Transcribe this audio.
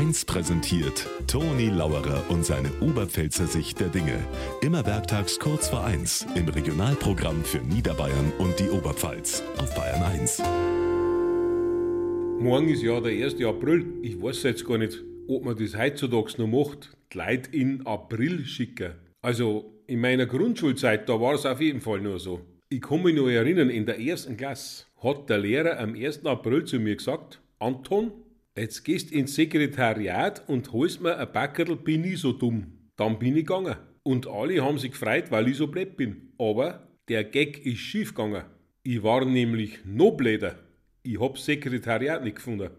1 präsentiert Toni Lauerer und seine Oberpfälzer Sicht der Dinge. Immer werktags kurz vor 1 im Regionalprogramm für Niederbayern und die Oberpfalz auf Bayern 1. Morgen ist ja der 1. April. Ich weiß jetzt gar nicht, ob man das heutzutage noch macht. Die Leute in April schicken. Also in meiner Grundschulzeit, da war es auf jeden Fall nur so. Ich kann mich noch erinnern, in der ersten Klasse hat der Lehrer am 1. April zu mir gesagt, Anton, jetzt gehst ins Sekretariat und holst mir ein Backerl, bin ich so dumm. Dann bin ich gegangen. Und alle haben sich gefreut, weil ich so blöd bin. Aber der Gag ist schief gegangen. Ich war nämlich noch blöder. Ich hab's Sekretariat nicht gefunden.